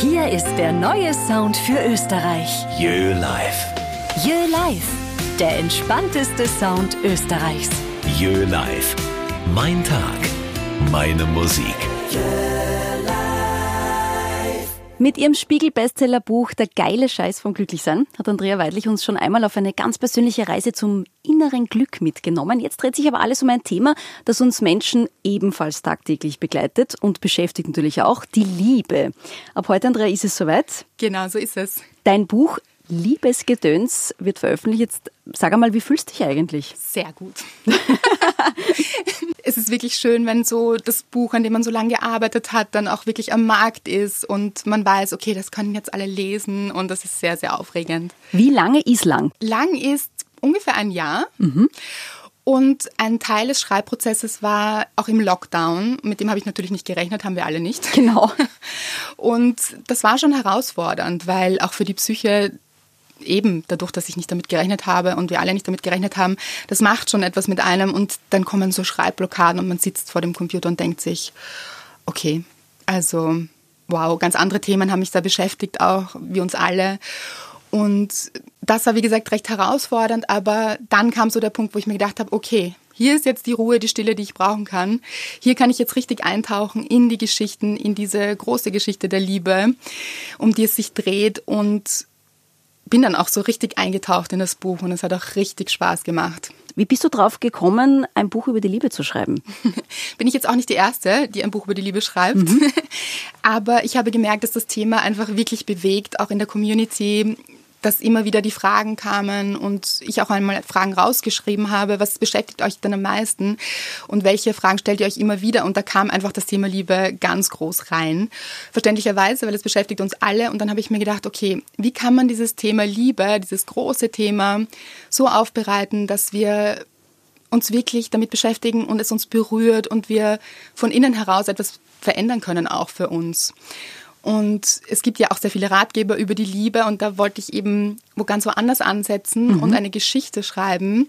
Hier ist der neue Sound für Österreich. Jö Live. Jö Live, der entspannteste Sound Österreichs. Jö Live. Mein Tag, meine Musik. Mit ihrem Spiegel-Bestseller-Buch Der geile Scheiß vom Glücklichsein hat Andrea Weidlich uns schon einmal auf eine ganz persönliche Reise zum inneren Glück mitgenommen. Jetzt dreht sich aber alles um ein Thema, das uns Menschen ebenfalls tagtäglich begleitet und beschäftigt natürlich auch, die Liebe. Ab heute, Andrea, ist es soweit. Genau, so ist es. Dein Buch Liebesgedöns wird veröffentlicht. Jetzt sag einmal, wie fühlst du dich eigentlich? Sehr gut. es ist wirklich schön, wenn so das Buch, an dem man so lange gearbeitet hat, dann auch wirklich am Markt ist und man weiß, okay, das können jetzt alle lesen und das ist sehr, sehr aufregend. Wie lange ist lang? Lang ist ungefähr ein Jahr. Und ein Teil des Schreibprozesses war auch im Lockdown. Mit dem habe ich natürlich nicht gerechnet, haben wir alle nicht. Genau. Und das war schon herausfordernd, weil auch für die Psyche eben dadurch, dass ich nicht damit gerechnet habe und wir alle nicht damit gerechnet haben, das macht schon etwas mit einem und dann kommen so Schreibblockaden und man sitzt vor dem Computer und denkt sich, okay, also wow, ganz andere Themen haben mich da beschäftigt, auch wie uns alle. Und das war, wie gesagt, recht herausfordernd, aber dann kam so der Punkt, wo ich mir gedacht habe, okay, hier ist jetzt die Ruhe, die Stille, die ich brauchen kann. Hier kann ich jetzt richtig eintauchen in die Geschichten, in diese große Geschichte der Liebe, um die es sich dreht und bin dann auch so richtig eingetaucht in das Buch und es hat auch richtig Spaß gemacht. Wie bist du drauf gekommen, ein Buch über die Liebe zu schreiben? Bin ich jetzt auch nicht die Erste, die ein Buch über die Liebe schreibt. Aber ich habe gemerkt, dass das Thema einfach wirklich bewegt, auch in der Community dass immer wieder die Fragen kamen und ich auch einmal Fragen rausgeschrieben habe, was beschäftigt euch denn am meisten und welche Fragen stellt ihr euch immer wieder und da kam einfach das Thema Liebe ganz groß rein. Verständlicherweise, weil es beschäftigt uns alle und dann habe ich mir gedacht, okay, wie kann man dieses Thema Liebe, dieses große Thema so aufbereiten, dass wir uns wirklich damit beschäftigen und es uns berührt und wir von innen heraus etwas verändern können auch für uns. Und es gibt ja auch sehr viele Ratgeber über die Liebe und da wollte ich eben wo ganz woanders ansetzen mhm. und eine Geschichte schreiben,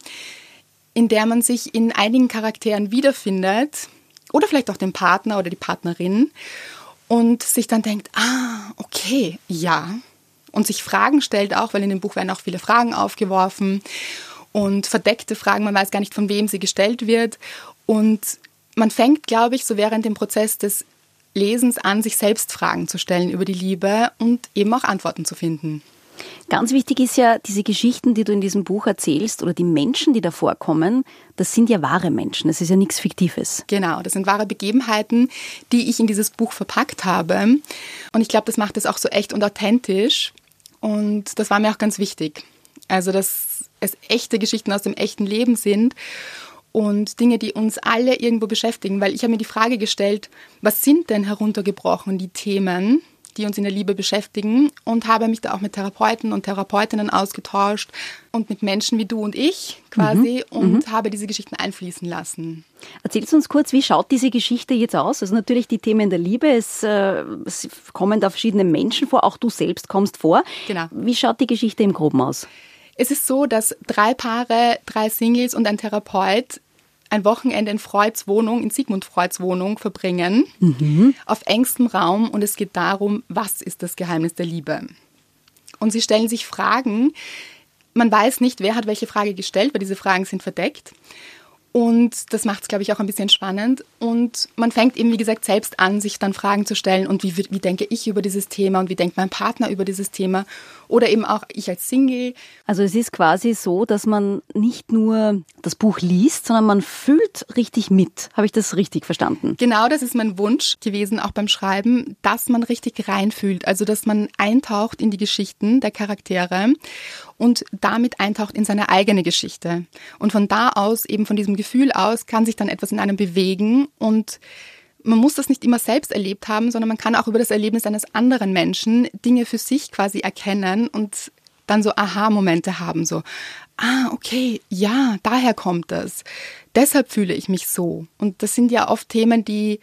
in der man sich in einigen Charakteren wiederfindet oder vielleicht auch den Partner oder die Partnerin und sich dann denkt, ah, okay, ja. Und sich Fragen stellt auch, weil in dem Buch werden auch viele Fragen aufgeworfen und verdeckte Fragen, man weiß gar nicht, von wem sie gestellt wird. Und man fängt, glaube ich, so während dem Prozess des Lesens an, sich selbst Fragen zu stellen über die Liebe und eben auch Antworten zu finden. Ganz wichtig ist ja, diese Geschichten, die du in diesem Buch erzählst oder die Menschen, die da vorkommen, das sind ja wahre Menschen. Das ist ja nichts Fiktives. Genau, das sind wahre Begebenheiten, die ich in dieses Buch verpackt habe. Und ich glaube, das macht es auch so echt und authentisch. Und das war mir auch ganz wichtig. Also, dass es echte Geschichten aus dem echten Leben sind und Dinge, die uns alle irgendwo beschäftigen, weil ich habe mir die Frage gestellt, was sind denn heruntergebrochen die Themen, die uns in der Liebe beschäftigen und habe mich da auch mit Therapeuten und Therapeutinnen ausgetauscht und mit Menschen wie du und ich quasi mhm. und mhm. habe diese Geschichten einfließen lassen. Erzählst du uns kurz, wie schaut diese Geschichte jetzt aus? Also natürlich die Themen der Liebe, es, äh, es kommen da verschiedene Menschen vor, auch du selbst kommst vor. Genau. Wie schaut die Geschichte im Groben aus? Es ist so, dass drei Paare, drei Singles und ein Therapeut ein Wochenende in Freuds Wohnung, in Sigmund Freuds Wohnung verbringen, mhm. auf engstem Raum und es geht darum, was ist das Geheimnis der Liebe? Und sie stellen sich Fragen, man weiß nicht, wer hat welche Frage gestellt, weil diese Fragen sind verdeckt. Und das macht es, glaube ich, auch ein bisschen spannend. Und man fängt eben, wie gesagt, selbst an, sich dann Fragen zu stellen. Und wie, wie denke ich über dieses Thema und wie denkt mein Partner über dieses Thema? Oder eben auch ich als Single. Also es ist quasi so, dass man nicht nur das Buch liest, sondern man fühlt richtig mit. Habe ich das richtig verstanden? Genau, das ist mein Wunsch gewesen, auch beim Schreiben, dass man richtig reinfühlt. Also dass man eintaucht in die Geschichten der Charaktere und damit eintaucht in seine eigene Geschichte. Und von da aus, eben von diesem Gefühl aus, kann sich dann etwas in einem bewegen und man muss das nicht immer selbst erlebt haben, sondern man kann auch über das Erlebnis eines anderen Menschen Dinge für sich quasi erkennen und dann so Aha-Momente haben, so, ah, okay, ja, daher kommt das. Deshalb fühle ich mich so. Und das sind ja oft Themen, die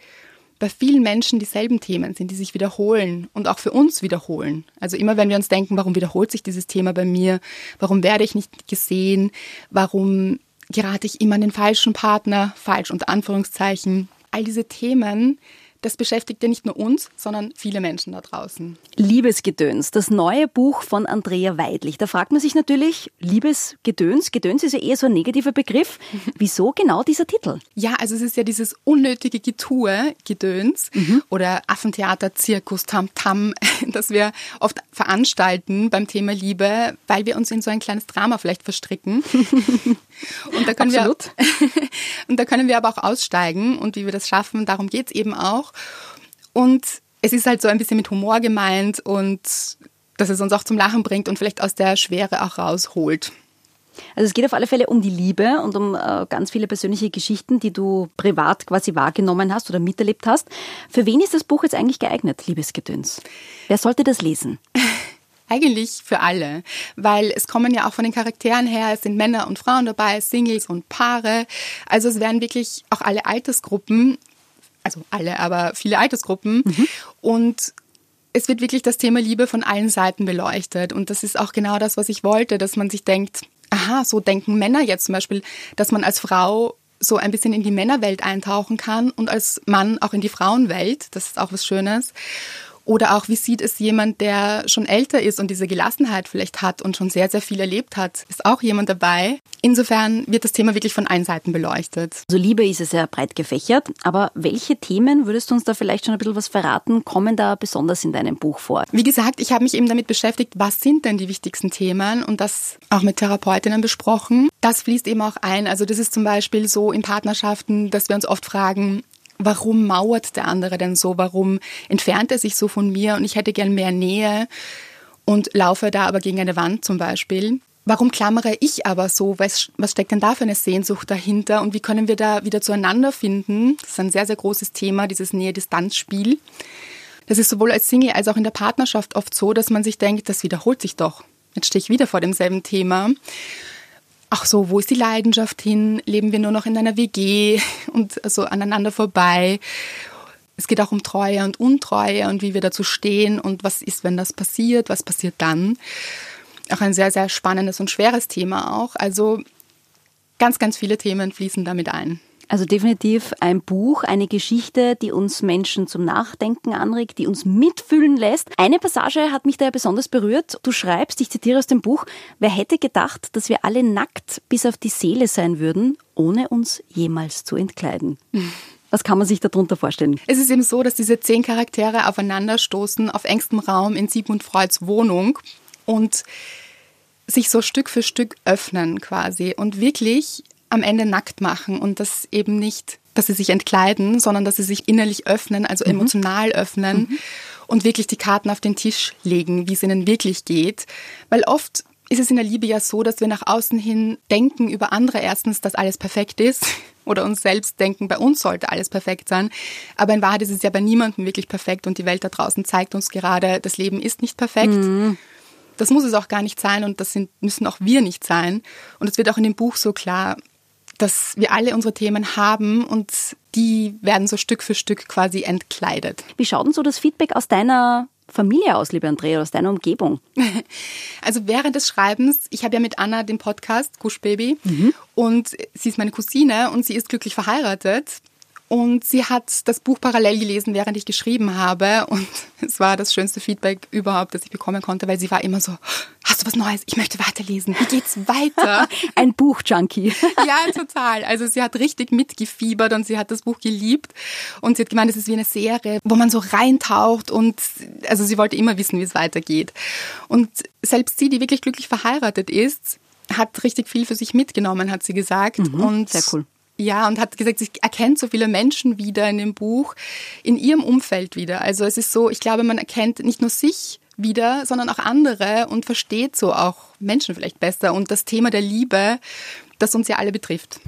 bei vielen Menschen dieselben Themen sind, die sich wiederholen und auch für uns wiederholen. Also immer wenn wir uns denken, warum wiederholt sich dieses Thema bei mir? Warum werde ich nicht gesehen? Warum gerate ich immer an den falschen Partner? Falsch unter Anführungszeichen. All diese Themen, das beschäftigt ja nicht nur uns, sondern viele Menschen da draußen. Liebesgedöns, das neue Buch von Andrea Weidlich. Da fragt man sich natürlich, Liebesgedöns, Gedöns ist ja eher so ein negativer Begriff. Wieso genau dieser Titel? Ja, also es ist ja dieses unnötige Getue, Gedöns mhm. oder Affentheater, Zirkus, Tam-Tam, das wir oft veranstalten beim Thema Liebe, weil wir uns in so ein kleines Drama vielleicht verstricken. und da können Absolut. wir und da können wir aber auch aussteigen und wie wir das schaffen, darum geht es eben auch. Und es ist halt so ein bisschen mit Humor gemeint und dass es uns auch zum Lachen bringt und vielleicht aus der Schwere auch rausholt. Also es geht auf alle Fälle um die Liebe und um äh, ganz viele persönliche Geschichten, die du privat quasi wahrgenommen hast oder miterlebt hast. Für wen ist das Buch jetzt eigentlich geeignet, Liebesgedöns? Wer sollte das lesen? Eigentlich für alle, weil es kommen ja auch von den Charakteren her, es sind Männer und Frauen dabei, Singles und Paare. Also es werden wirklich auch alle Altersgruppen, also alle, aber viele Altersgruppen. Mhm. Und es wird wirklich das Thema Liebe von allen Seiten beleuchtet. Und das ist auch genau das, was ich wollte, dass man sich denkt, aha, so denken Männer jetzt zum Beispiel, dass man als Frau so ein bisschen in die Männerwelt eintauchen kann und als Mann auch in die Frauenwelt. Das ist auch was Schönes. Oder auch, wie sieht es jemand, der schon älter ist und diese Gelassenheit vielleicht hat und schon sehr, sehr viel erlebt hat? Ist auch jemand dabei? Insofern wird das Thema wirklich von allen Seiten beleuchtet. Also Liebe ist es sehr breit gefächert, aber welche Themen, würdest du uns da vielleicht schon ein bisschen was verraten, kommen da besonders in deinem Buch vor? Wie gesagt, ich habe mich eben damit beschäftigt, was sind denn die wichtigsten Themen und das auch mit Therapeutinnen besprochen. Das fließt eben auch ein. Also das ist zum Beispiel so in Partnerschaften, dass wir uns oft fragen, warum mauert der andere denn so? Warum entfernt er sich so von mir und ich hätte gern mehr Nähe und laufe da aber gegen eine Wand zum Beispiel? Warum klammere ich aber so? Was, was steckt denn da für eine Sehnsucht dahinter? Und wie können wir da wieder zueinander finden? Das ist ein sehr, sehr großes Thema, dieses Nähe-Distanz-Spiel. Das ist sowohl als Single als auch in der Partnerschaft oft so, dass man sich denkt, das wiederholt sich doch. Jetzt stehe ich wieder vor demselben Thema ach so, wo ist die Leidenschaft hin? Leben wir nur noch in einer WG und so aneinander vorbei? Es geht auch um Treue und Untreue und wie wir dazu stehen und was ist, wenn das passiert, was passiert dann. Auch ein sehr, sehr spannendes und schweres Thema auch. Also ganz, ganz viele Themen fließen damit ein. Also definitiv ein Buch, eine Geschichte, die uns Menschen zum Nachdenken anregt, die uns mitfühlen lässt. Eine Passage hat mich da ja besonders berührt. Du schreibst, ich zitiere aus dem Buch, wer hätte gedacht, dass wir alle nackt bis auf die Seele sein würden, ohne uns jemals zu entkleiden? Was kann man sich darunter vorstellen? Es ist eben so, dass diese zehn Charaktere aufeinanderstoßen auf engstem Raum in Sigmund Freuds Wohnung und sich so Stück für Stück öffnen quasi und wirklich am Ende nackt machen und das eben nicht, dass sie sich entkleiden, sondern dass sie sich innerlich öffnen, also mhm. emotional öffnen mhm. und wirklich die Karten auf den Tisch legen, wie es ihnen wirklich geht. Weil oft ist es in der Liebe ja so, dass wir nach außen hin denken über andere erstens, dass alles perfekt ist oder uns selbst denken, bei uns sollte alles perfekt sein. Aber in Wahrheit ist es ja bei niemandem wirklich perfekt und die Welt da draußen zeigt uns gerade, das Leben ist nicht perfekt. Mhm. Das muss es auch gar nicht sein und das sind, müssen auch wir nicht sein. Und es wird auch in dem Buch so klar, dass wir alle unsere Themen haben und die werden so Stück für Stück quasi entkleidet. Wie schaut denn so das Feedback aus deiner Familie aus, liebe Andrea, aus deiner Umgebung? Also während des Schreibens, ich habe ja mit Anna den Podcast Gush Baby mhm. und sie ist meine Cousine und sie ist glücklich verheiratet. Und sie hat das Buch parallel gelesen, während ich geschrieben habe. Und es war das schönste Feedback überhaupt, das ich bekommen konnte, weil sie war immer so, hast du was Neues? Ich möchte weiterlesen. Wie geht's weiter? Ein Buch-Junkie. ja, total. Also sie hat richtig mitgefiebert und sie hat das Buch geliebt. Und sie hat gemeint, es ist wie eine Serie, wo man so reintaucht und also sie wollte immer wissen, wie es weitergeht. Und selbst sie, die wirklich glücklich verheiratet ist, hat richtig viel für sich mitgenommen, hat sie gesagt. Mhm, und sehr cool. Ja, und hat gesagt, sie erkennt so viele Menschen wieder in dem Buch, in ihrem Umfeld wieder. Also es ist so, ich glaube, man erkennt nicht nur sich wieder, sondern auch andere und versteht so auch Menschen vielleicht besser und das Thema der Liebe, das uns ja alle betrifft.